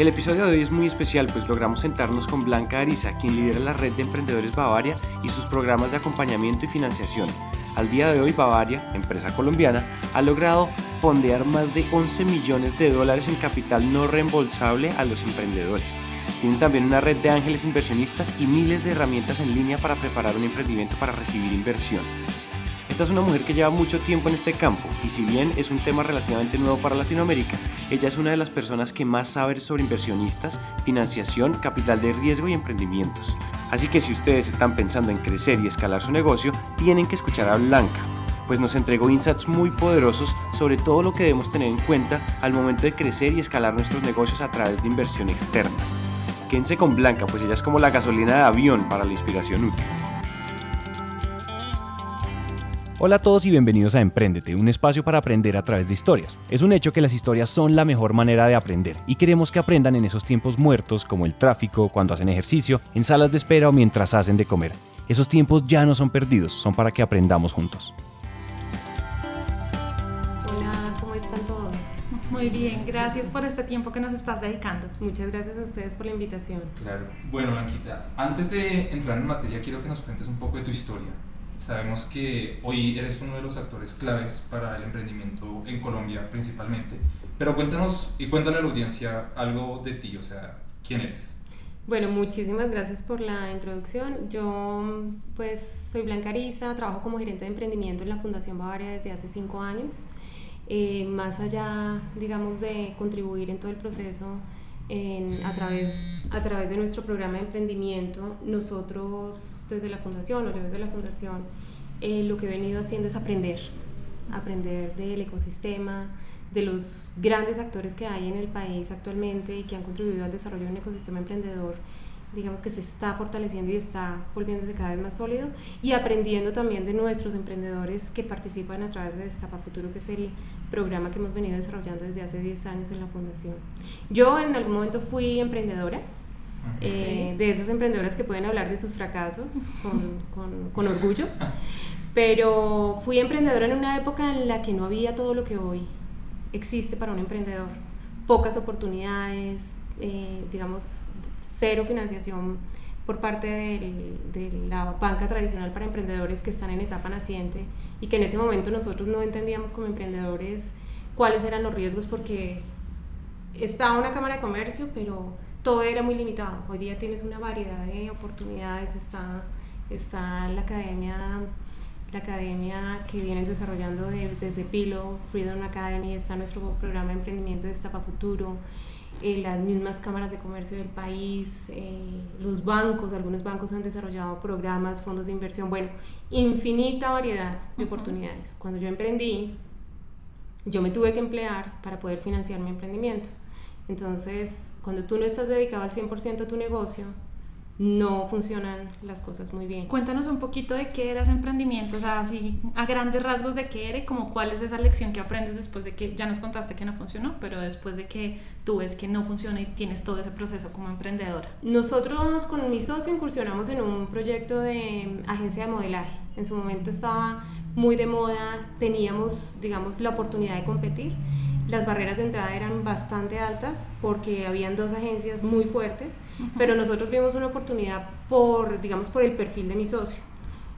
El episodio de hoy es muy especial pues logramos sentarnos con Blanca Ariza, quien lidera la red de emprendedores Bavaria y sus programas de acompañamiento y financiación. Al día de hoy Bavaria, empresa colombiana, ha logrado fondear más de 11 millones de dólares en capital no reembolsable a los emprendedores. Tienen también una red de ángeles inversionistas y miles de herramientas en línea para preparar un emprendimiento para recibir inversión. Esta es una mujer que lleva mucho tiempo en este campo y si bien es un tema relativamente nuevo para Latinoamérica, ella es una de las personas que más sabe sobre inversionistas, financiación, capital de riesgo y emprendimientos. Así que si ustedes están pensando en crecer y escalar su negocio, tienen que escuchar a Blanca, pues nos entregó insights muy poderosos sobre todo lo que debemos tener en cuenta al momento de crecer y escalar nuestros negocios a través de inversión externa. Quédense con Blanca, pues ella es como la gasolina de avión para la inspiración útil. Hola a todos y bienvenidos a Emprendete, un espacio para aprender a través de historias. Es un hecho que las historias son la mejor manera de aprender y queremos que aprendan en esos tiempos muertos como el tráfico, cuando hacen ejercicio, en salas de espera o mientras hacen de comer. Esos tiempos ya no son perdidos, son para que aprendamos juntos. Hola, ¿cómo están todos? Muy bien, gracias por este tiempo que nos estás dedicando. Muchas gracias a ustedes por la invitación. Claro. Bueno, Blanquita, antes de entrar en materia, quiero que nos cuentes un poco de tu historia. Sabemos que hoy eres uno de los actores claves para el emprendimiento en Colombia principalmente, pero cuéntanos y cuéntale a la audiencia algo de ti, o sea, ¿quién eres? Bueno, muchísimas gracias por la introducción. Yo pues soy Blanca Ariza, trabajo como gerente de emprendimiento en la Fundación Bavaria desde hace cinco años. Eh, más allá, digamos, de contribuir en todo el proceso a, través, a través de nuestro programa de emprendimiento, nosotros desde la fundación o desde la fundación, eh, lo que he venido haciendo es aprender, aprender del ecosistema, de los grandes actores que hay en el país actualmente y que han contribuido al desarrollo de un ecosistema emprendedor digamos que se está fortaleciendo y está volviéndose cada vez más sólido y aprendiendo también de nuestros emprendedores que participan a través de Destapa Futuro, que es el programa que hemos venido desarrollando desde hace 10 años en la fundación. Yo en algún momento fui emprendedora, eh, de esas emprendedoras que pueden hablar de sus fracasos con, con, con orgullo, pero fui emprendedora en una época en la que no había todo lo que hoy existe para un emprendedor, pocas oportunidades, eh, digamos, cero financiación por parte de la banca tradicional para emprendedores que están en etapa naciente y que en ese momento nosotros no entendíamos como emprendedores cuáles eran los riesgos porque estaba una cámara de comercio, pero todo era muy limitado. Hoy día tienes una variedad de oportunidades, está, está la academia la academia que vienen desarrollando desde Pilo, Freedom Academy, está nuestro programa de emprendimiento de Estapa Futuro, eh, las mismas cámaras de comercio del país, eh, los bancos, algunos bancos han desarrollado programas, fondos de inversión, bueno, infinita variedad de oportunidades. Cuando yo emprendí, yo me tuve que emplear para poder financiar mi emprendimiento. Entonces, cuando tú no estás dedicado al 100% a tu negocio, no funcionan las cosas muy bien. Cuéntanos un poquito de qué eras emprendimiento, o sea, así a grandes rasgos de qué era como cuál es esa lección que aprendes después de que ya nos contaste que no funcionó, pero después de que tú ves que no funciona y tienes todo ese proceso como emprendedora. Nosotros con mi socio incursionamos en un proyecto de agencia de modelaje. En su momento estaba muy de moda, teníamos, digamos, la oportunidad de competir. Las barreras de entrada eran bastante altas porque habían dos agencias muy fuertes pero nosotros vimos una oportunidad por, digamos, por el perfil de mi socio.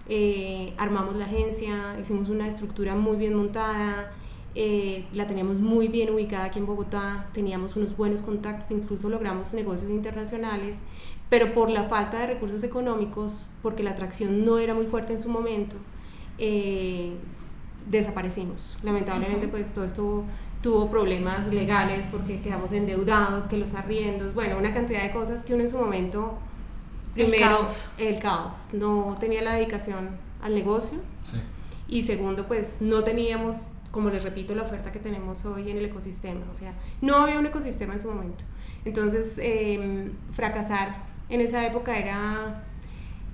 Eh, armamos la agencia, hicimos una estructura muy bien montada, eh, la teníamos muy bien ubicada aquí en Bogotá, teníamos unos buenos contactos, incluso logramos negocios internacionales, pero por la falta de recursos económicos, porque la atracción no era muy fuerte en su momento, eh, desaparecimos. Lamentablemente, pues todo esto tuvo problemas legales porque quedamos endeudados, que los arriendos, bueno, una cantidad de cosas que uno en su momento, primero, el caos, el caos no tenía la dedicación al negocio sí. y segundo, pues no teníamos, como les repito, la oferta que tenemos hoy en el ecosistema, o sea, no había un ecosistema en su momento. Entonces, em, fracasar en esa época era,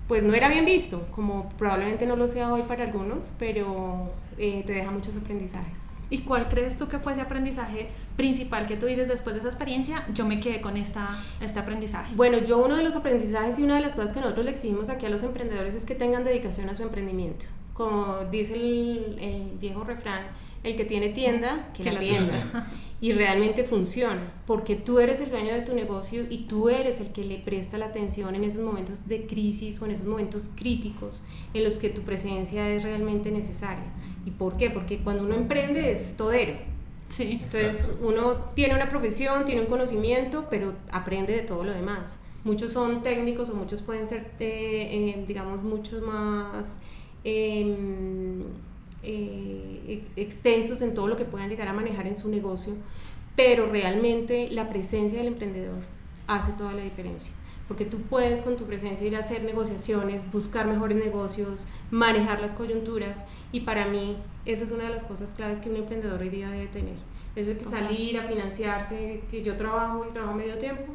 pues no era bien visto, como probablemente no lo sea hoy para algunos, pero eh, te deja muchos aprendizajes. ¿Y cuál crees tú que fue ese aprendizaje principal que tú dices después de esa experiencia? Yo me quedé con esta, este aprendizaje. Bueno, yo uno de los aprendizajes y una de las cosas que nosotros le exigimos aquí a los emprendedores es que tengan dedicación a su emprendimiento. Como dice el, viejo refrán, el que tiene tienda, que, la tienda. y realmente funciona, porque tú eres el dueño de tu negocio y tú eres el que le presta la atención en esos momentos de crisis o en esos momentos críticos en los que tu presencia es realmente necesaria. ¿Y por qué? Porque cuando uno emprende es todero. Sí. Entonces uno tiene una profesión, tiene un conocimiento, pero aprende de todo lo demás. Muchos son técnicos o muchos pueden ser, eh, eh, digamos, muchos más em, eh, extensos en todo lo que puedan llegar a manejar en su negocio, pero realmente la presencia del emprendedor hace toda la diferencia. Porque tú puedes con tu presencia ir a hacer negociaciones, buscar mejores negocios, manejar las coyunturas y para mí esa es una de las cosas claves que un emprendedor hoy día debe tener. Eso de que salir a financiarse, que yo trabajo y trabajo medio tiempo,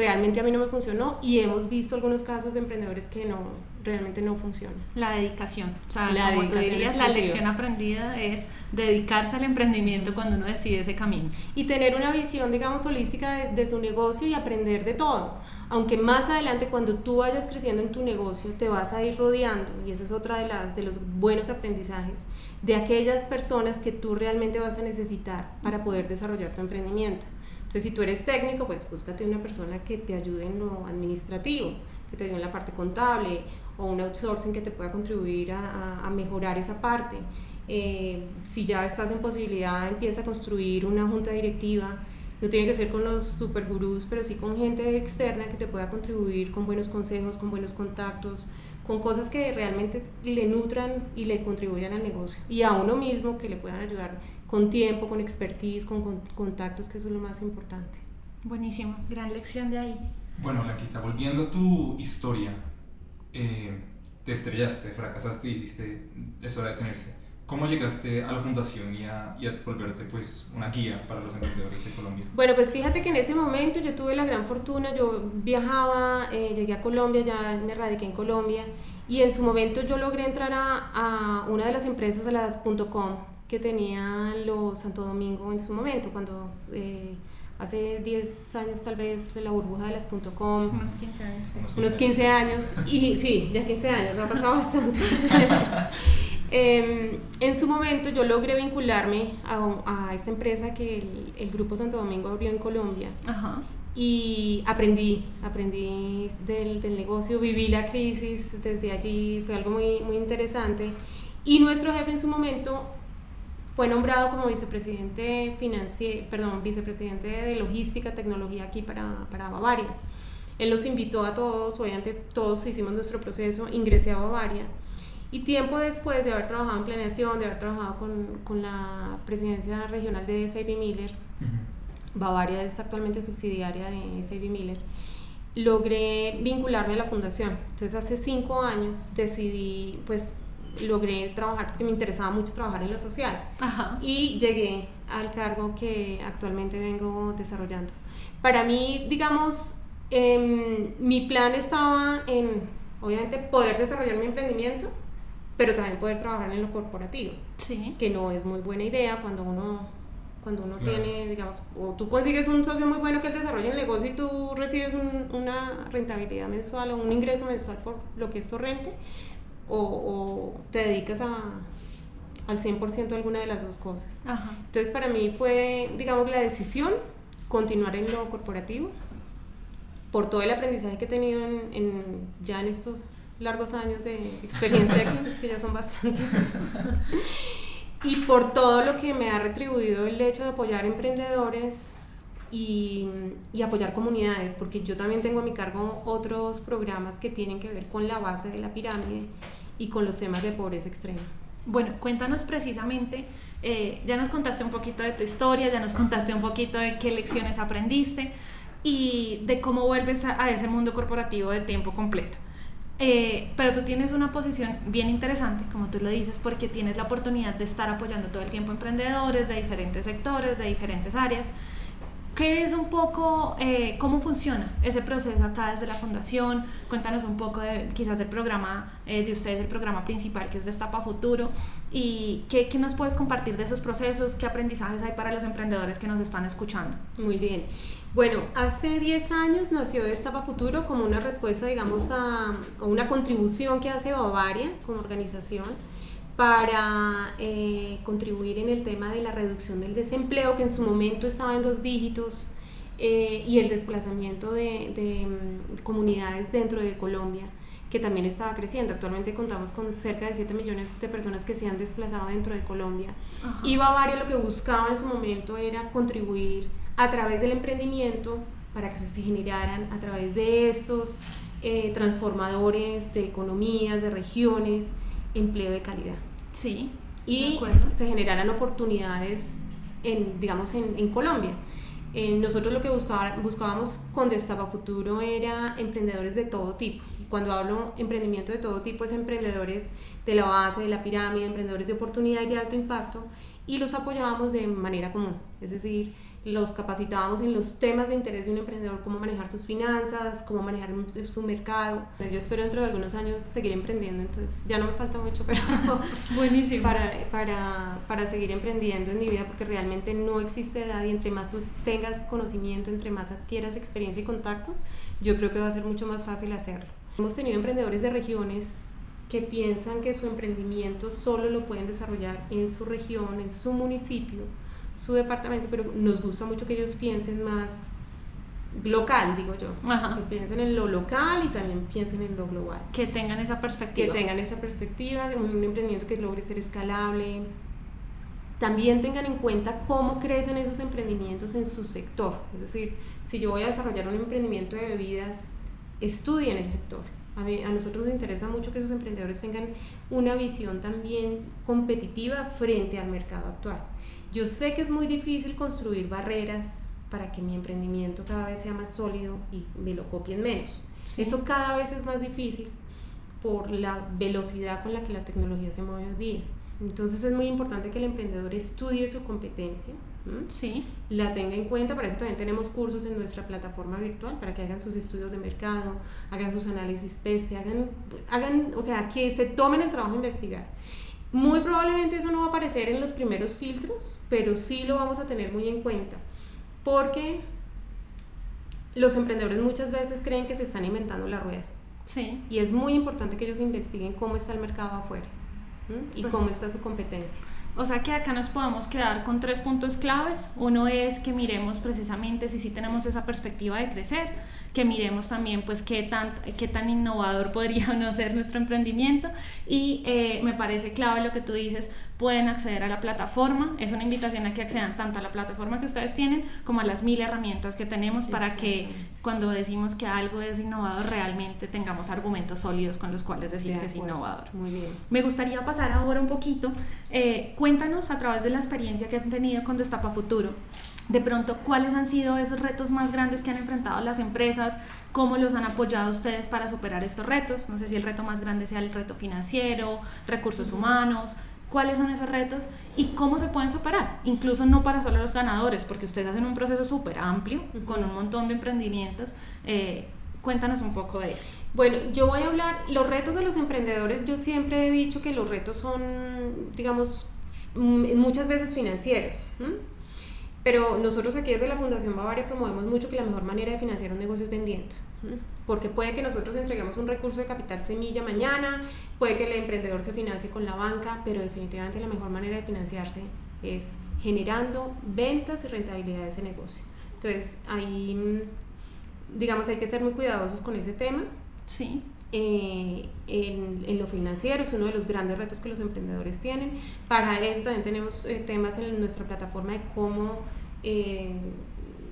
realmente a mí no me funcionó y hemos visto algunos casos de emprendedores que no, realmente no funcionan. La dedicación, o sea, la como tú dirías, la lección aprendida es dedicarse al emprendimiento cuando uno decide ese camino. Y tener una visión, digamos, holística de, de, su negocio y aprender de todo. Aunque más adelante cuando tú vayas creciendo en tu negocio te vas a ir rodeando, y esa es otra de, las, de los buenos aprendizajes, de aquellas personas que tú realmente vas a necesitar para poder desarrollar tu emprendimiento. Entonces, si tú eres técnico, pues búscate una persona que te ayude en lo administrativo, que te ayude en la parte contable o un outsourcing que te pueda contribuir a, a mejorar esa parte. Eh, si ya estás en posibilidad, empieza a construir una junta directiva. No tiene que ser con los super gurús, pero sí con gente externa que te pueda contribuir con buenos consejos, con buenos contactos, con cosas que realmente le nutran y le contribuyan al negocio. Y a uno mismo que le puedan ayudar con tiempo, con expertise, con, con contactos, que eso es lo más importante. Buenísimo, gran lección de ahí. Bueno, Blanquita, volviendo a tu historia, eh, te estrellaste, fracasaste y dijiste, es hora de detenerse. ¿Cómo llegaste a la fundación y a, y a, volverte pues una guía para los emprendedores de Colombia? Bueno, pues fíjate que en ese momento yo tuve la gran fortuna, yo viajaba, eh, llegué a Colombia, ya me radiqué en Colombia y en su momento yo logré entrar a, a una de las empresas de las .com que tenía los Santo Domingo en su momento, cuando eh, hace 10 años tal vez la burbuja de las .com. Unos 15 años. Sí. Unos 15 años. Y sí, ya 15 años, ha pasado bastante. eh, en su momento yo logré vincularme a, a esta empresa que el, el, Grupo Santo Domingo abrió en Colombia. Ajá. Y aprendí, aprendí del, del negocio, viví la crisis desde allí, fue algo muy, muy interesante. Y nuestro jefe en su momento fue nombrado como vicepresidente perdón, vicepresidente de logística, tecnología aquí para, para Bavaria. Él nos invitó a todos, obviamente todos hicimos nuestro proceso, ingresé a Bavaria y tiempo después de haber trabajado en planeación, de haber trabajado con, con la presidencia regional de SAB Miller, uh -huh. Bavaria es actualmente subsidiaria de SAB Miller, logré vincularme a la fundación. Entonces hace cinco años decidí pues logré trabajar porque me interesaba mucho trabajar en lo social Ajá. y llegué al cargo que actualmente vengo desarrollando. Para mí, digamos, eh, mi plan estaba en, obviamente, poder desarrollar mi emprendimiento, pero también poder trabajar en lo corporativo, sí. que no es muy buena idea cuando uno, cuando uno claro. tiene, digamos, o tú consigues un socio muy bueno que él desarrolle el negocio y tú recibes un, una rentabilidad mensual o un ingreso mensual por lo que es torrente, o, o te dedicas a, al 100% a alguna de las dos cosas. Ajá. Entonces para mí fue, digamos, la decisión continuar en lo corporativo por todo el aprendizaje que he tenido en, en ya en estos largos años de experiencia aquí, que ya son bastantes. y por todo lo que me ha retribuido el hecho de apoyar emprendedores y, y, apoyar comunidades, porque yo también tengo a mi cargo otros programas que tienen que ver con la base de la pirámide y con los temas de pobreza extrema. Bueno, cuéntanos precisamente, eh, ya nos contaste un poquito de tu historia, ya nos contaste un poquito de qué lecciones aprendiste y de cómo vuelves a, a ese mundo corporativo de tiempo completo. Eh, pero tú tienes una posición bien interesante, como tú lo dices, porque tienes la oportunidad de estar apoyando todo el tiempo emprendedores de diferentes sectores, de diferentes áreas. ¿Qué es un poco, eh, cómo funciona ese proceso acá desde la fundación? Cuéntanos un poco de, quizás del programa eh, de ustedes, el programa principal que es Destapa Futuro y ¿qué, qué nos puedes compartir de esos procesos, qué aprendizajes hay para los emprendedores que nos están escuchando. Muy bien. Bueno, hace 10 años nació Destapa Futuro como una respuesta, digamos, a, a una contribución que hace Bavaria como organización para eh, contribuir en el tema de la reducción del desempleo, que en su momento estaba en dos dígitos, eh, y el desplazamiento de, de, mm, comunidades dentro de Colombia, que también estaba creciendo. Actualmente contamos con cerca de 7 millones de personas que se han desplazado dentro de Colombia. Y Bavaria lo que buscaba en su momento era contribuir a través del emprendimiento para que se generaran a través de estos eh, transformadores de economías, de regiones, empleo de calidad. Sí. Y se generaran oportunidades en, digamos, en, en Colombia. Eh, nosotros lo que buscábamos con Destapa Futuro era emprendedores de todo tipo. Cuando hablo emprendimiento de todo tipo es emprendedores de la base, de la pirámide, emprendedores de oportunidad y de alto impacto y los apoyábamos de manera común. Es decir, los capacitábamos en los temas de interés de un emprendedor, cómo manejar sus finanzas, cómo manejar su mercado. Yo espero dentro de algunos años seguir emprendiendo, entonces ya no me falta mucho, pero buenísimo para, para, para seguir emprendiendo en mi vida, porque realmente no existe edad y entre más tú tengas conocimiento, entre más adquieras experiencia y contactos, yo creo que va a ser mucho más fácil hacerlo. Hemos tenido emprendedores de regiones que piensan que su emprendimiento solo lo pueden desarrollar en su región, en su municipio, su departamento, pero nos gusta mucho que ellos piensen más local, digo yo. Que piensen en lo local y también piensen en lo global. Que tengan esa perspectiva. Que tengan esa perspectiva de un emprendimiento que logre ser escalable. También tengan en cuenta cómo crecen esos emprendimientos en su sector. Es decir, si yo voy a desarrollar un emprendimiento de bebidas, estudien el sector. A, mí, a nosotros nos interesa mucho que esos emprendedores tengan una visión también competitiva frente al mercado actual. Yo sé que es muy difícil construir barreras para que mi emprendimiento cada vez sea más sólido y me lo copien menos. Eso cada vez es más difícil por la velocidad con la que la tecnología se mueve hoy día. Entonces es muy importante que el emprendedor estudie su competencia, sí. la tenga en cuenta. Para eso también tenemos cursos en nuestra plataforma virtual para que hagan sus estudios de mercado, hagan sus análisis PESE, hagan, hagan, o sea, que se tomen el trabajo de investigar. Muy probablemente eso no va a aparecer en los primeros filtros, pero sí lo vamos a tener muy en cuenta, porque los emprendedores muchas veces creen que se están inventando la rueda. Sí. Y es muy importante que ellos investiguen cómo está el mercado afuera y cómo está su competencia. O sea que acá nos podemos quedar con tres puntos claves. Uno es que miremos precisamente si sí tenemos esa perspectiva de crecer que miremos también pues qué tan, qué tan innovador podría no ser nuestro emprendimiento. Y eh, me parece clave lo que tú dices, pueden acceder a la plataforma, es una invitación a que accedan tanto a la plataforma que ustedes tienen como a las mil herramientas que tenemos para que cuando decimos que algo es innovador realmente tengamos argumentos sólidos con los cuales decir que es innovador. Muy bien. Me gustaría pasar ahora un poquito, eh, cuéntanos a través de la experiencia que han tenido con Destapa Futuro, de pronto cuáles han sido esos retos más grandes que han enfrentado las empresas, cómo los han apoyado ustedes para superar estos retos. No sé si el reto más grande sea el reto financiero, recursos humanos, cuáles son esos retos y cómo se pueden superar, incluso no para solo los ganadores, porque ustedes hacen un proceso súper amplio con un montón de emprendimientos. Eh, cuéntanos un poco de esto. Bueno, yo voy a hablar, los retos de los emprendedores, yo siempre he dicho que los retos son, digamos, muchas veces financieros. Pero nosotros aquí desde la Fundación Bavaria promovemos mucho que la mejor manera de financiar un negocio es vendiendo. Porque puede que nosotros entreguemos un recurso de capital semilla mañana, puede que el emprendedor se financie con la banca, pero definitivamente la mejor manera de financiarse es generando ventas y rentabilidad de ese negocio. Entonces, ahí, digamos, hay que ser muy cuidadosos con ese tema. Sí. Eh, en, en, lo financiero es uno de los grandes retos que los emprendedores tienen. Para eso también tenemos eh, temas en nuestra plataforma de cómo, eh,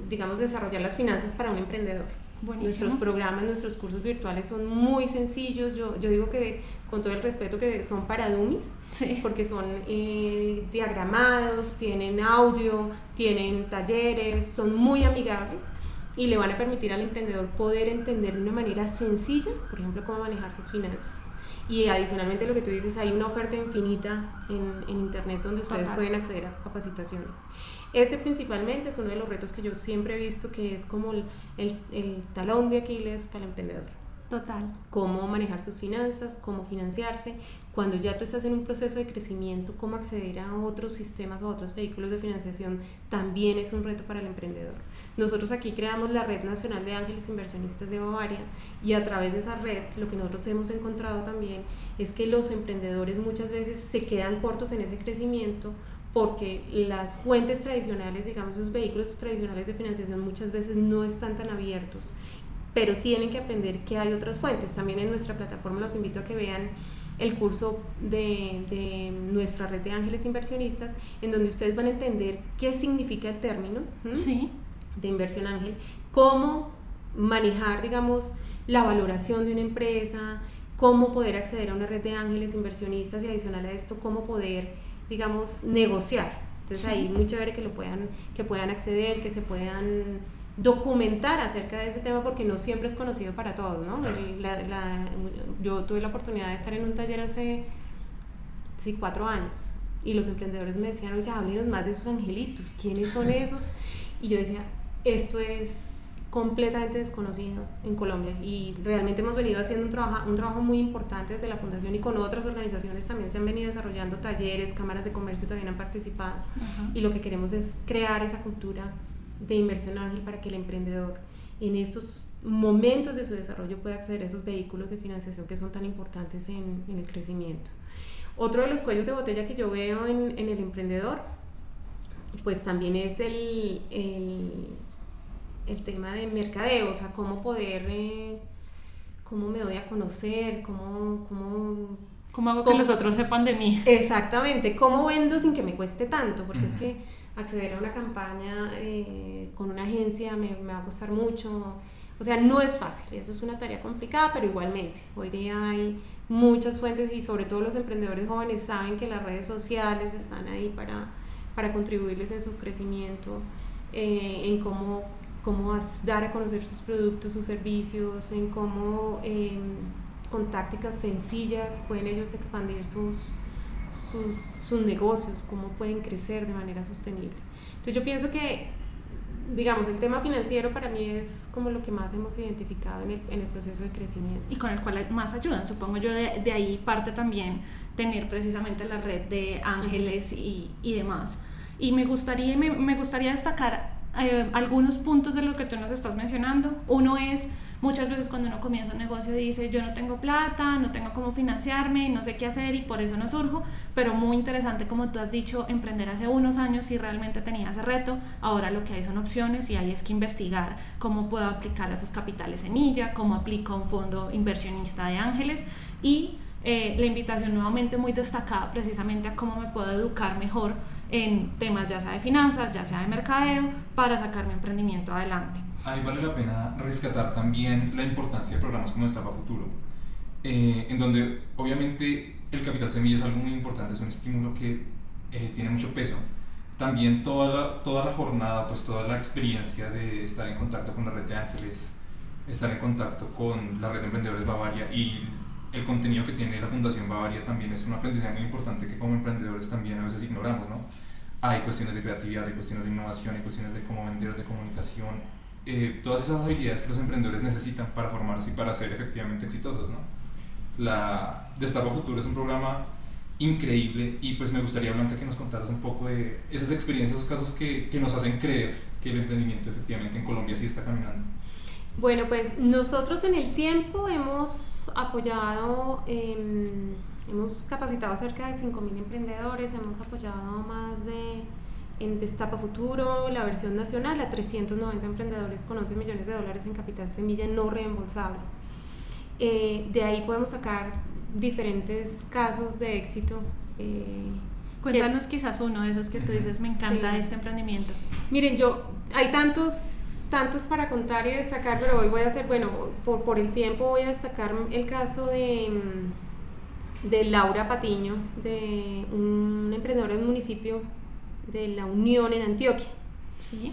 digamos, desarrollar las finanzas para un emprendedor. Nuestros programas, nuestros cursos virtuales son muy sencillos. Yo, yo digo que con todo el respeto que son para dummies, porque son diagramados, tienen audio, tienen talleres, son muy amigables y le van a permitir al emprendedor poder entender de una manera sencilla, por ejemplo, cómo manejar sus finanzas. Y adicionalmente lo que tú dices, hay una oferta infinita en, en Internet donde ustedes pueden acceder a capacitaciones. Ese principalmente es uno de los retos que yo siempre he visto que es como el, el, el talón de Aquiles para el emprendedor. Total. Cómo manejar sus finanzas, cómo financiarse, cuando ya tú estás en un proceso de crecimiento, cómo acceder a otros sistemas o otros vehículos de financiación también es un reto para el emprendedor. Nosotros aquí creamos la Red Nacional de Ángeles Inversionistas de Bavaria y a través de esa red lo que nosotros hemos encontrado también es que los emprendedores muchas veces se quedan cortos en ese crecimiento porque las fuentes tradicionales, digamos, esos vehículos tradicionales de financiación muchas veces no están tan abiertos, pero tienen que aprender que hay otras fuentes. También en nuestra plataforma los invito a que vean el curso de, nuestra red de ángeles inversionistas, en donde ustedes van a entender qué significa el término de inversión ángel, cómo manejar, digamos, la valoración de una empresa, cómo poder acceder a una red de ángeles inversionistas y adicional a esto, cómo poder, digamos, negociar. Entonces ahí muy chévere que lo puedan, que puedan acceder, que se puedan documentar acerca de ese tema porque no siempre es conocido para todos, ¿no? yo tuve la oportunidad de estar en un taller hace sí, cuatro años y los emprendedores me decían, oye, háblenos más de esos angelitos, ¿quiénes son esos? Y yo decía, esto es completamente desconocido en Colombia y realmente hemos venido haciendo un trabajo, un trabajo muy importante desde la fundación y con otras organizaciones también se han venido desarrollando talleres, cámaras de comercio también han participado y lo que queremos es crear esa cultura de inversión ángel para que el emprendedor en estos momentos de su desarrollo pueda acceder a esos vehículos de financiación que son tan importantes en, el crecimiento. Otro de los cuellos de botella que yo veo en, el emprendedor, pues también es el, el, tema de mercadeo, o sea, cómo poder, eh, cómo me doy a conocer, cómo, cómo ¿Cómo hago que los otros sepan de mí? Exactamente, ¿cómo vendo sin que me cueste tanto? Porque es que acceder a una campaña eh, con una agencia me, me, va a costar mucho. O sea, no es fácil, eso es una tarea complicada, pero igualmente, hoy día hay muchas fuentes y sobre todo los emprendedores jóvenes saben que las redes sociales están ahí para, para contribuirles en su crecimiento, eh, en cómo, cómo dar a conocer sus productos, sus servicios, en cómo em, con tácticas sencillas pueden ellos expandir sus, sus, sus negocios, cómo pueden crecer de manera sostenible. Entonces yo pienso que, digamos, el tema financiero para mí es como lo que más hemos identificado en el, en el proceso de crecimiento. Y con el cual más ayudan, supongo yo, de, de ahí parte también tener precisamente la red de ángeles y, y demás. Y me gustaría, me, me gustaría destacar eh, algunos puntos de lo que tú nos estás mencionando. Uno es Muchas veces cuando uno comienza un negocio dice yo no tengo plata, no tengo cómo financiarme, no sé qué hacer y por eso no surjo, pero muy interesante como tú has dicho, emprender hace unos años y realmente tenía ese reto, ahora lo que hay son opciones y hay es que investigar cómo puedo aplicar esos capitales semilla, cómo aplico un fondo inversionista de ángeles y eh, la invitación nuevamente muy destacada precisamente a cómo me puedo educar mejor en temas ya sea de finanzas, ya sea de mercadeo, para sacar mi emprendimiento adelante ahí vale la pena rescatar también la importancia de programas como Estapa Futuro, eh, en donde obviamente el capital semilla es algo muy importante, es un estímulo que eh, tiene mucho peso. También toda la, toda la jornada, pues toda la experiencia de estar en contacto con la red de ángeles, estar en contacto con la red de emprendedores Bavaria y el contenido que tiene la Fundación Bavaria también es un aprendizaje muy importante que como emprendedores también a veces ignoramos, ¿no? Hay cuestiones de creatividad, hay cuestiones de innovación, hay cuestiones de cómo vender, de comunicación, eh, todas esas habilidades que los emprendedores necesitan para formarse y para ser efectivamente exitosos. ¿no? La Destapa Futuro es un programa increíble y pues me gustaría, Blanca, que nos contaras un poco de esas experiencias, esos casos que, que nos hacen creer que el emprendimiento efectivamente en Colombia sí está caminando. Bueno, pues nosotros en el tiempo hemos apoyado, hemos capacitado cerca de 5.000 emprendedores, hemos apoyado más de en Destapa Futuro, la versión nacional, a 390 emprendedores con 11 millones de dólares en capital semilla no reembolsable. Eh, de ahí podemos sacar diferentes casos de éxito. Eh, Cuéntanos quizás uno de esos que tú dices, me encanta este emprendimiento. Miren, yo, hay tantos, tantos para contar y destacar, pero hoy voy a hacer, bueno, por, por el tiempo voy a destacar el caso de, de Laura Patiño, de un emprendedor del municipio de la Unión en Antioquia. Sí.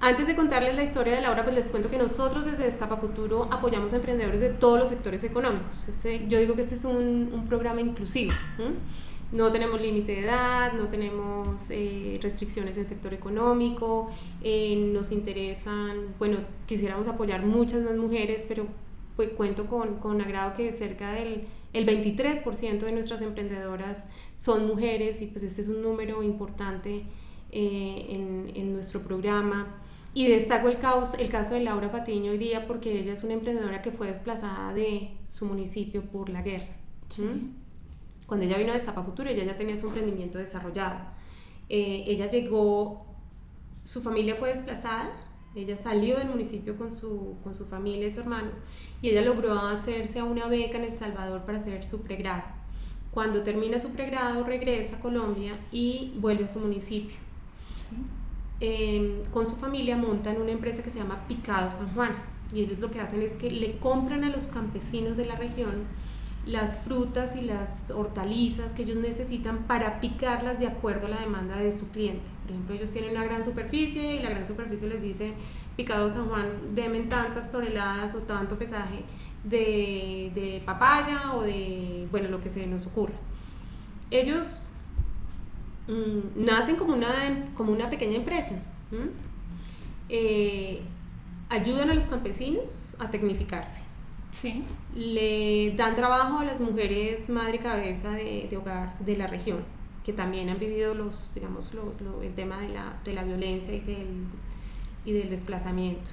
Antes de contarles la historia de Laura, pues les cuento que nosotros desde Destapa Futuro apoyamos a emprendedores de todos los sectores económicos. Este, yo digo que este es un, un programa inclusivo. No tenemos límite de edad, no tenemos eh, restricciones en el sector económico, eh, nos interesan, bueno, quisiéramos apoyar muchas más mujeres, pero pues, cuento con, con agrado que cerca del El 23% de nuestras emprendedoras son mujeres y pues este es un número importante eh, en, en, nuestro programa. Y destaco el caso, el caso de Laura Patiño hoy día porque ella es una emprendedora que fue desplazada de su municipio por la guerra. Cuando ella vino a Destapa Futuro, ella ya tenía su emprendimiento desarrollado. Eh, ella llegó, su familia fue desplazada, ella salió del municipio con su, con su familia y su hermano y ella logró hacerse a una beca en El Salvador para hacer su pregrado. Cuando termina su pregrado regresa a Colombia y vuelve a su municipio. Em, con su familia montan una empresa que se llama Picado San Juan y ellos lo que hacen es que le compran a los campesinos de la región las frutas y las hortalizas que ellos necesitan para picarlas de acuerdo a la demanda de su cliente. Por ejemplo, ellos tienen una gran superficie y la gran superficie les dice, picado San Juan, demen tantas toneladas o tanto pesaje de, de papaya o de, bueno, lo que se nos ocurra. Ellos mm, nacen como una, como una pequeña empresa. Eh, ayudan a los campesinos a tecnificarse Sí. Le dan trabajo a las mujeres madre cabeza de, de hogar de la región, que también han vivido los, digamos, lo, el tema de la, de la violencia y del, y del desplazamiento.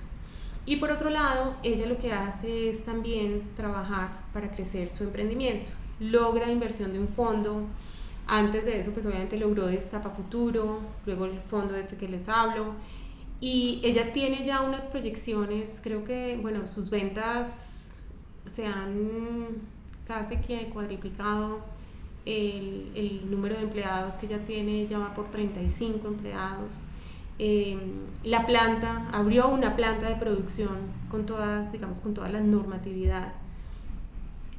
Y por otro lado, ella lo que hace es también trabajar para crecer su emprendimiento. Logra inversión de un fondo. Antes de eso, pues obviamente logró Destapa Futuro, luego el fondo este que les hablo. Y ella tiene ya unas proyecciones, creo que, bueno, sus ventas se han casi que cuadriplicado el, el, número de empleados que ya tiene, ya va por 35 empleados. Em, la planta, abrió una planta de producción con todas, digamos, con toda la normatividad,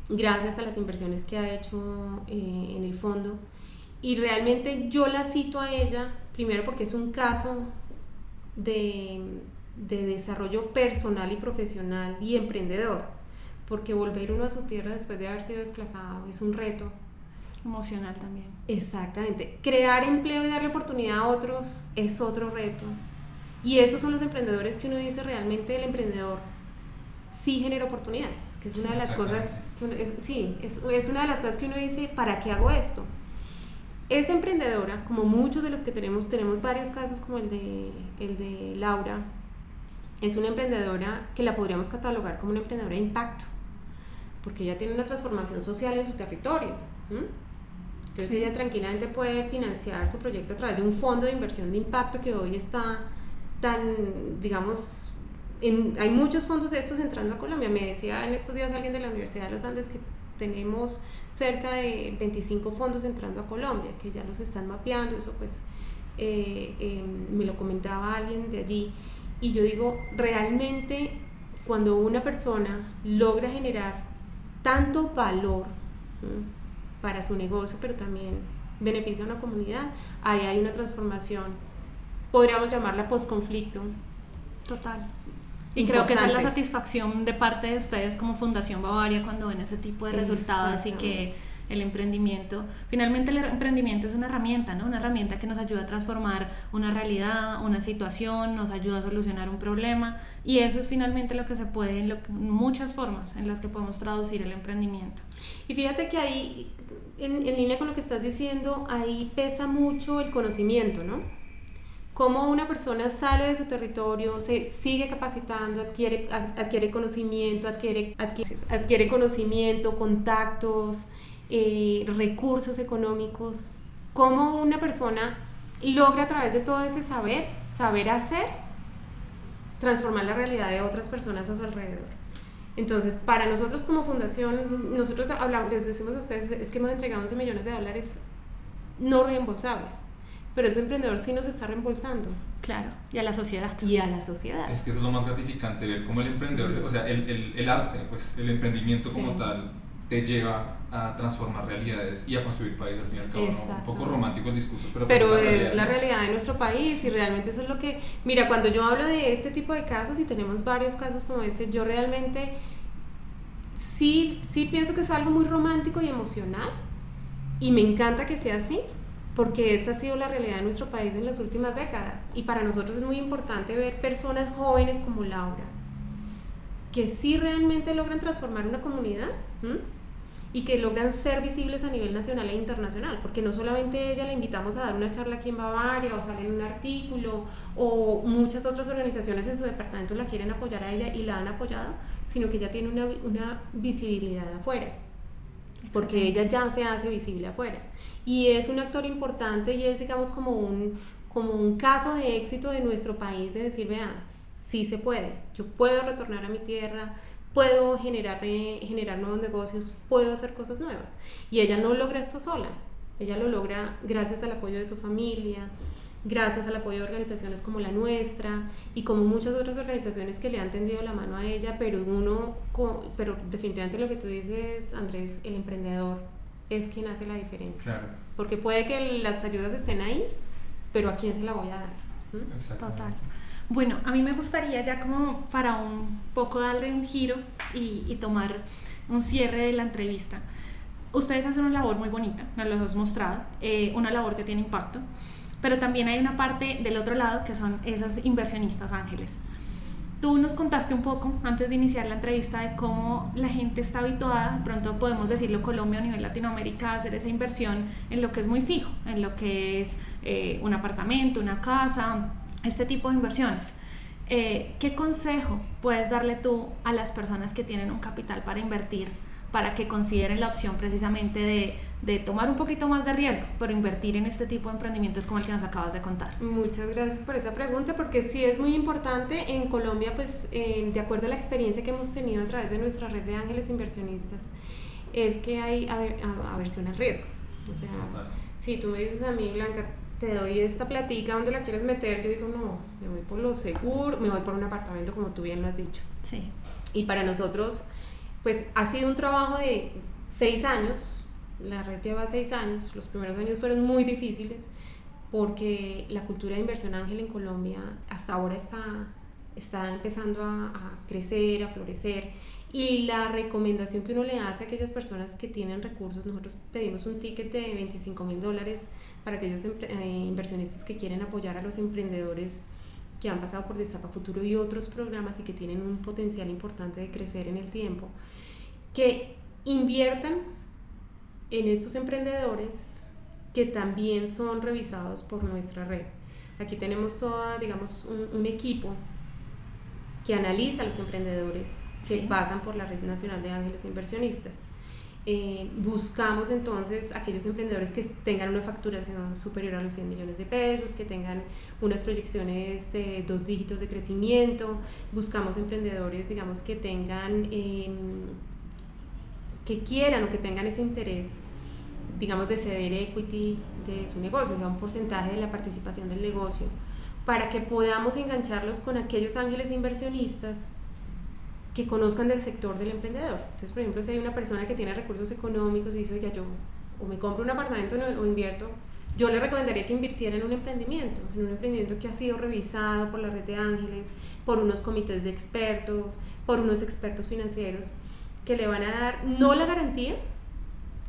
gracias a las inversiones que ha hecho eh, en el fondo. Y realmente yo la cito a ella, primero porque es un caso de, de desarrollo personal y profesional y emprendedor porque volver uno a su tierra después de haber sido desplazado es un reto. Emocional también. Exactamente. Crear empleo y darle oportunidad a otros es otro reto. Y esos son los emprendedores que uno dice realmente el emprendedor sí genera oportunidades, que es una de las cosas, que sí, es, es una de las cosas que uno dice, ¿para qué hago esto? Esa emprendedora, como muchos de los que tenemos, tenemos varios casos como el de, el de Laura, es una emprendedora que la podríamos catalogar como una emprendedora de impacto porque ella tiene una transformación social en su territorio. Entonces ella tranquilamente puede financiar su proyecto a través de un fondo de inversión de impacto que hoy está tan, digamos, hay muchos fondos de estos entrando a Colombia. Me decía en estos días alguien de la Universidad de los Andes que tenemos cerca de 25 fondos entrando a Colombia, que ya los están mapeando, eso pues eh, em, me lo comentaba alguien de allí. Y yo digo, realmente cuando una persona logra generar tanto valor para su negocio, pero también beneficia a una comunidad, ahí hay una transformación, podríamos llamarla post-conflicto. Total. Y creo que esa es la satisfacción de parte de ustedes como Fundación Bavaria cuando ven ese tipo de resultados y que el emprendimiento. Finalmente el emprendimiento es una herramienta, ¿no? Una herramienta que nos ayuda a transformar una realidad, una situación, nos ayuda a solucionar un problema y eso es finalmente lo que se puede en muchas formas en las que podemos traducir el emprendimiento. Y fíjate que ahí, en, línea con lo que estás diciendo, ahí pesa mucho el conocimiento, ¿no? Cómo una persona sale de su territorio, se sigue capacitando, adquiere, adquiere conocimiento, adquiere, adquiere, adquiere conocimiento, contactos, eh, recursos económicos, cómo una persona logra a través de todo ese saber, saber hacer, transformar la realidad de otras personas a su alrededor. Entonces, para nosotros como fundación, nosotros hablamos, les decimos a ustedes, es que hemos entregado 11 millones de dólares no reembolsables, pero ese emprendedor sí nos está reembolsando. Claro, y a la sociedad. Y a la sociedad. Es que eso es lo más gratificante, ver cómo el emprendedor, o sea, el, el, el arte, pues el emprendimiento como tal, te lleva a transformar realidades y a construir país al fin y al cabo. Un poco romántico el discurso, pero, pues pero es, la, realidad de nuestro país y realmente eso es lo que... Mira, cuando yo hablo de este tipo de casos y tenemos varios casos como este, yo realmente sí, sí pienso que es algo muy romántico y emocional y me encanta que sea así porque esta ha sido la realidad de nuestro país en las últimas décadas y para nosotros es muy importante ver personas jóvenes como Laura que sí realmente logran transformar una comunidad y que logran ser visibles a nivel nacional e internacional, porque no solamente ella la invitamos a dar una charla aquí en Bavaria o sale en un artículo o muchas otras organizaciones en su departamento la quieren apoyar a ella y la han apoyado, sino que ella tiene una, una visibilidad afuera, porque ella ya se hace visible afuera. Y es un actor importante y es, digamos, como un, como un caso de éxito de nuestro país de decir, vean, sí se puede, yo puedo retornar a mi tierra, puedo generar, eh, generar nuevos negocios, puedo hacer cosas nuevas. Y ella no logra esto sola, ella lo logra gracias al apoyo de su familia, gracias al apoyo de organizaciones como la nuestra y como muchas otras organizaciones que le han tendido la mano a ella, pero uno, pero definitivamente lo que tú dices, Andrés, el emprendedor es quien hace la diferencia. Claro. Porque puede que las ayudas estén ahí, pero ¿a quién se la voy a dar? ¿Mm? Total. Bueno, a mí me gustaría ya como para un poco darle un giro y, tomar un cierre de la entrevista. Ustedes hacen una labor muy bonita, nos lo hemos mostrado, eh, una labor que tiene impacto, pero también hay una parte del otro lado que son esos inversionistas ángeles. Tú nos contaste un poco antes de iniciar la entrevista de cómo la gente está habituada, pronto podemos decirlo Colombia a nivel Latinoamérica, a hacer esa inversión en lo que es muy fijo, en lo que es eh, un apartamento, una casa, este tipo de inversiones. Eh, ¿Qué consejo puedes darle tú a las personas que tienen un capital para invertir para que consideren la opción precisamente de, de, tomar un poquito más de riesgo, pero invertir en este tipo de emprendimientos como el que nos acabas de contar? Muchas gracias por esa pregunta, porque sí es muy importante. En Colombia, pues eh, de acuerdo a la experiencia que hemos tenido a través de nuestra red de ángeles inversionistas, es que hay aversión al riesgo. O sea, si tú me dices a mí, Blanca, te doy esta platica, ¿dónde la quieres meter? Yo digo, no, me voy por lo seguro, me voy por un apartamento, como tú bien lo has dicho. Sí. Y para nosotros, pues ha sido un trabajo de seis años, la red lleva seis años, los primeros años fueron muy difíciles porque la cultura de inversión ángel en Colombia hasta ahora está, está empezando a, a crecer, a florecer. Y la recomendación que uno le hace a aquellas personas que tienen recursos, nosotros pedimos un ticket de 25 mil dólares para aquellos eh, inversionistas que quieren apoyar a los emprendedores que han pasado por Destapa Futuro y otros programas y que tienen un potencial importante de crecer en el tiempo, que inviertan en estos emprendedores que también son revisados por nuestra red. Aquí tenemos toda, digamos, un, equipo que analiza a los emprendedores que pasan por la Red Nacional de Ángeles Inversionistas eh, buscamos entonces aquellos emprendedores que tengan una facturación superior a los 100 millones de pesos, que tengan unas proyecciones de dos dígitos de crecimiento, buscamos emprendedores, digamos, que tengan, em, que quieran o que tengan ese interés, digamos, de ceder equity de su negocio, o sea, un porcentaje de la participación del negocio, para que podamos engancharlos con aquellos ángeles inversionistas que conozcan del sector del emprendedor. Entonces, por ejemplo, si hay una persona que tiene recursos económicos y dice, oiga, yo o me compro un apartamento o invierto, yo le recomendaría que invirtiera en un emprendimiento, en un emprendimiento que ha sido revisado por la red de ángeles, por unos comités de expertos, por unos expertos financieros, que le van a dar, no la garantía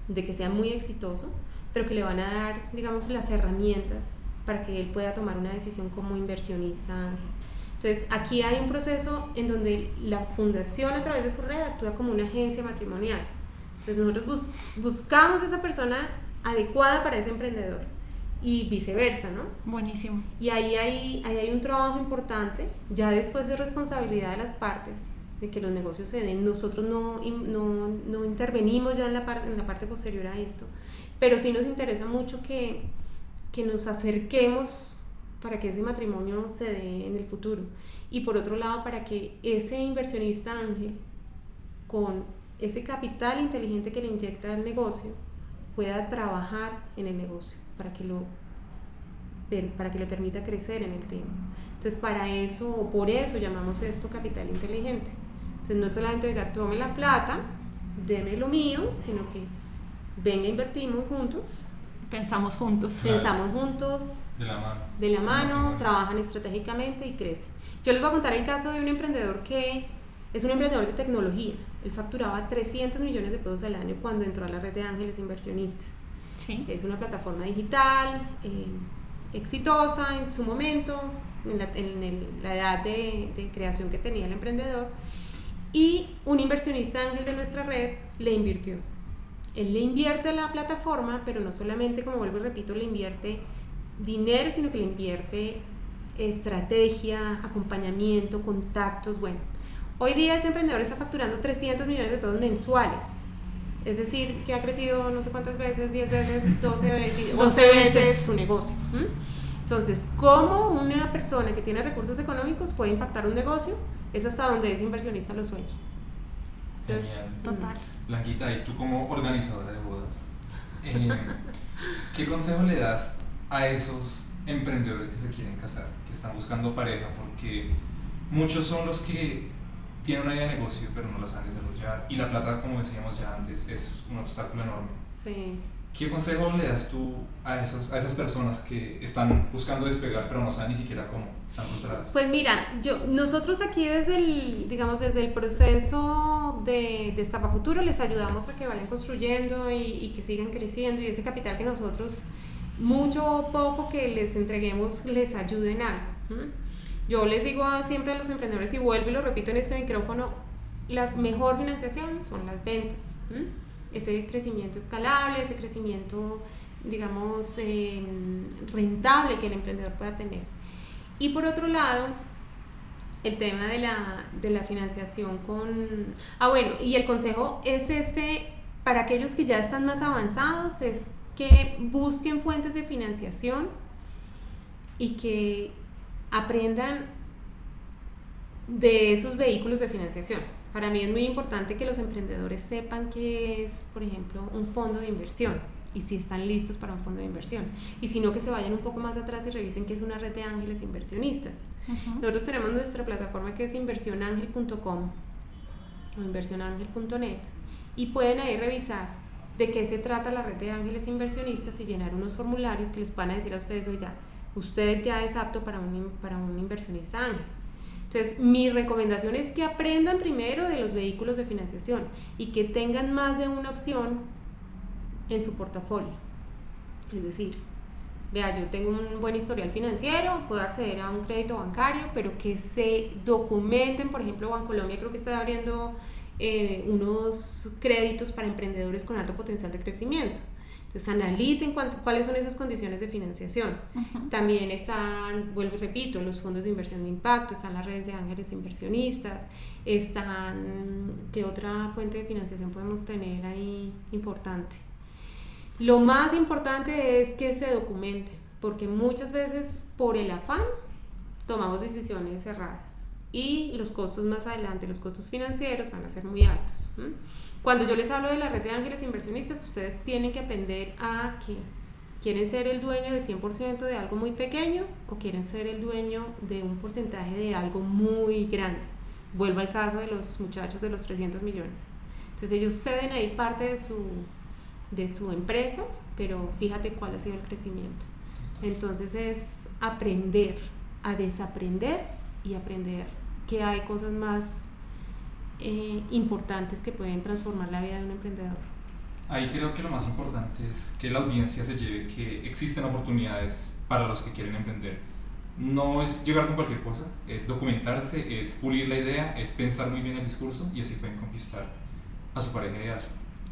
de que sea muy exitoso, pero que le van a dar, digamos, las herramientas para que él pueda tomar una decisión como inversionista. Entonces, aquí hay un proceso en donde la fundación a través de su red actúa como una agencia matrimonial. Entonces, nosotros buscamos esa persona adecuada para ese emprendedor y viceversa, ¿no? Buenísimo. Y ahí hay, ahí hay un trabajo importante, ya después de responsabilidad de las partes, de que los negocios se den. Nosotros no, no, no intervenimos ya en la, parte, en la parte posterior a esto, pero sí nos interesa mucho que, que nos acerquemos para que ese matrimonio se dé en el futuro. Y por otro lado, para que ese inversionista ángel, con ese capital inteligente que le inyecta al negocio, pueda trabajar en el negocio, para que, lo, para que le permita crecer en el tiempo. Entonces, para eso, o por eso llamamos esto capital inteligente. Entonces, no solamente, diga, tome la plata, deme lo mío, sino que venga, invertimos juntos Pensamos juntos. Pensamos juntos. De la mano. De la mano, trabajan estratégicamente y crecen. Yo les voy a contar el caso de un emprendedor que es un emprendedor de tecnología. Él facturaba 300 millones de pesos al año cuando entró a la red de ángeles inversionistas. Sí. Es una plataforma digital eh, exitosa en su momento, en la, edad de, de creación que tenía el emprendedor. Y un inversionista ángel de nuestra red le invirtió él le invierte a la plataforma, pero no solamente, como vuelvo y repito, le invierte dinero, sino que le invierte estrategia, acompañamiento, contactos, bueno. Hoy día ese emprendedor está facturando 300 millones de pesos mensuales. Es decir, que ha crecido no sé cuántas veces, 10 veces, 12 veces, 11 veces su negocio. Entonces, ¿cómo una persona que tiene recursos económicos puede impactar un negocio? Es hasta donde ese inversionista lo sueña. Genial. Total. Blanquita, y tú como organizadora de bodas, eh, ¿qué consejo le das a esos emprendedores que se quieren casar, que están buscando pareja? Porque muchos son los que tienen una idea de negocio pero no la saben desarrollar y la plata, como decíamos ya antes, es un obstáculo enorme. Sí. ¿Qué consejo le das tú a, esos, a esas personas que están buscando despegar pero no saben ni siquiera cómo? Están frustradas. Pues mira, yo, nosotros aquí desde el, digamos, desde el proceso de, de Estafa Futuro les ayudamos a que vayan construyendo y, y, que sigan creciendo y ese capital que nosotros, mucho o poco que les entreguemos, les ayude en algo. Yo les digo siempre a los emprendedores y vuelvo y lo repito en este micrófono, la mejor financiación son las ventas ese crecimiento escalable, ese crecimiento, digamos, em, rentable que el emprendedor pueda tener. Y por otro lado, el tema de la, de la financiación con... Ah, bueno, y el consejo es este, para aquellos que ya están más avanzados, es que busquen fuentes de financiación y que aprendan de esos vehículos de financiación. Para mí es muy importante que los emprendedores sepan qué es, por ejemplo, un fondo de inversión y si están listos para un fondo de inversión. Y si no, que se vayan un poco más atrás y revisen qué es una red de ángeles inversionistas. Nosotros tenemos nuestra plataforma que es inversionangel.com o inversionangel.net y pueden ahí revisar de qué se trata la red de ángeles inversionistas y llenar unos formularios que les van a decir a ustedes, oiga, usted ya es apto para un, para un inversionista ángel. Entonces, mi recomendación es que aprendan primero de los vehículos de financiación y que tengan más de una opción en su portafolio. Es decir, vea, yo tengo un buen historial financiero, puedo acceder a un crédito bancario, pero que se documenten, por ejemplo, Bancolombia creo que está abriendo eh, unos créditos para emprendedores con alto potencial de crecimiento. Entonces analicen cuáles son esas condiciones de financiación. También están, vuelvo y repito, los fondos de inversión de impacto, están las redes de ángeles inversionistas, están, ¿qué otra fuente de financiación podemos tener ahí importante? Lo más importante es que se documente, porque muchas veces por el afán tomamos decisiones cerradas y los costos más adelante, los costos financieros van a ser muy altos. Cuando yo les hablo de la red de ángeles inversionistas, ustedes tienen que aprender a que quieren ser el dueño del 100% de algo muy pequeño o quieren ser el dueño de un porcentaje de algo muy grande. Vuelvo al caso de los muchachos de los 300 millones. Entonces ellos ceden ahí parte de su, de su empresa, pero fíjate cuál ha sido el crecimiento. Entonces es aprender a desaprender y aprender que hay cosas más eh, importantes que pueden transformar la vida de un emprendedor. Ahí creo que lo más importante es que la audiencia se lleve que existen oportunidades para los que quieren emprender. No es llegar con cualquier cosa, es documentarse, es pulir la idea, es pensar muy bien el discurso y así pueden conquistar a su pareja ideal.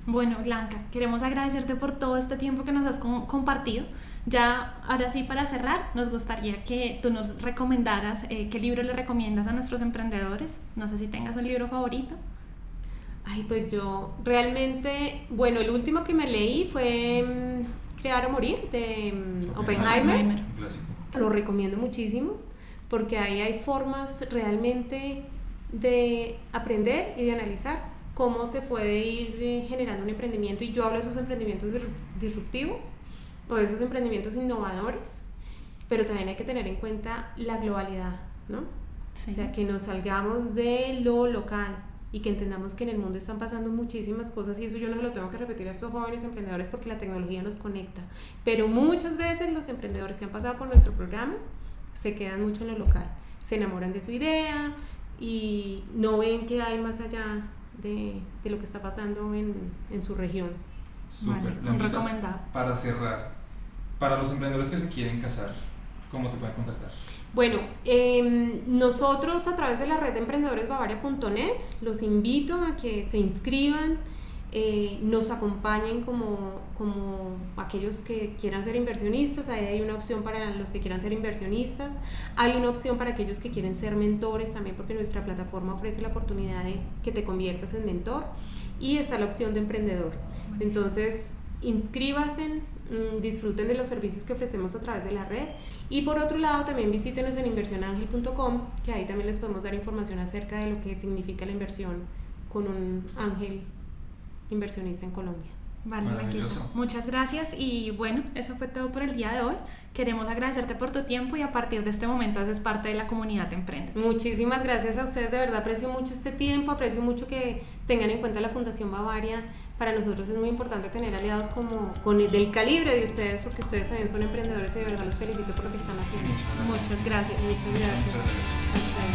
Bueno, Blanca, queremos agradecerte por todo este tiempo que nos has compartido. Ya, ahora sí, para cerrar, nos gustaría que tú nos recomendaras eh, qué libro le recomiendas a nuestros emprendedores. No sé si tengas un libro favorito. Ay, pues yo realmente, bueno, el último que me leí fue mm, Crear o Morir de mm, Oppenheimer. Lo recomiendo muchísimo porque ahí hay formas realmente de aprender y de analizar cómo se puede ir eh, generando un emprendimiento. Y yo hablo de esos emprendimientos disruptivos o esos emprendimientos innovadores, pero también hay que tener en cuenta la globalidad, ¿no? O sea, que nos salgamos de lo local y que entendamos que en el mundo están pasando muchísimas cosas y eso yo no lo tengo que repetir a estos jóvenes emprendedores porque la tecnología nos conecta. Pero muchas veces los emprendedores que han pasado por nuestro programa se quedan mucho en lo local, se enamoran de su idea y no ven que hay más allá de, de lo que está pasando en, en su región. Súper, recomendado. Para cerrar, para los emprendedores que se quieren casar, ¿cómo te pueden contactar? Bueno, em, nosotros a través de la red de emprendedores bavaria.net los invito a que se inscriban eh, nos acompañen como, como aquellos que quieran ser inversionistas, ahí hay una opción para los que quieran ser inversionistas, hay una opción para aquellos que quieren ser mentores también porque nuestra plataforma ofrece la oportunidad de que te conviertas en mentor y está la opción de emprendedor. Entonces, inscríbanse, disfruten de los servicios que ofrecemos a través de la red y por otro lado también visítenos en inversionangel.com que ahí también les podemos dar información acerca de lo que significa la inversión con un ángel inversionista en Colombia. Vale, Muchas gracias y bueno, eso fue todo por el día de hoy. Queremos agradecerte por tu tiempo y a partir de este momento haces parte de la comunidad Emprende. Muchísimas gracias a ustedes, de verdad aprecio mucho este tiempo, aprecio mucho que tengan en cuenta la Fundación Bavaria. Para nosotros es muy importante tener aliados como con el, del calibre de ustedes porque ustedes también son emprendedores y de verdad los felicito por lo que están haciendo. Muchas gracias. Muchas gracias. Muchas gracias.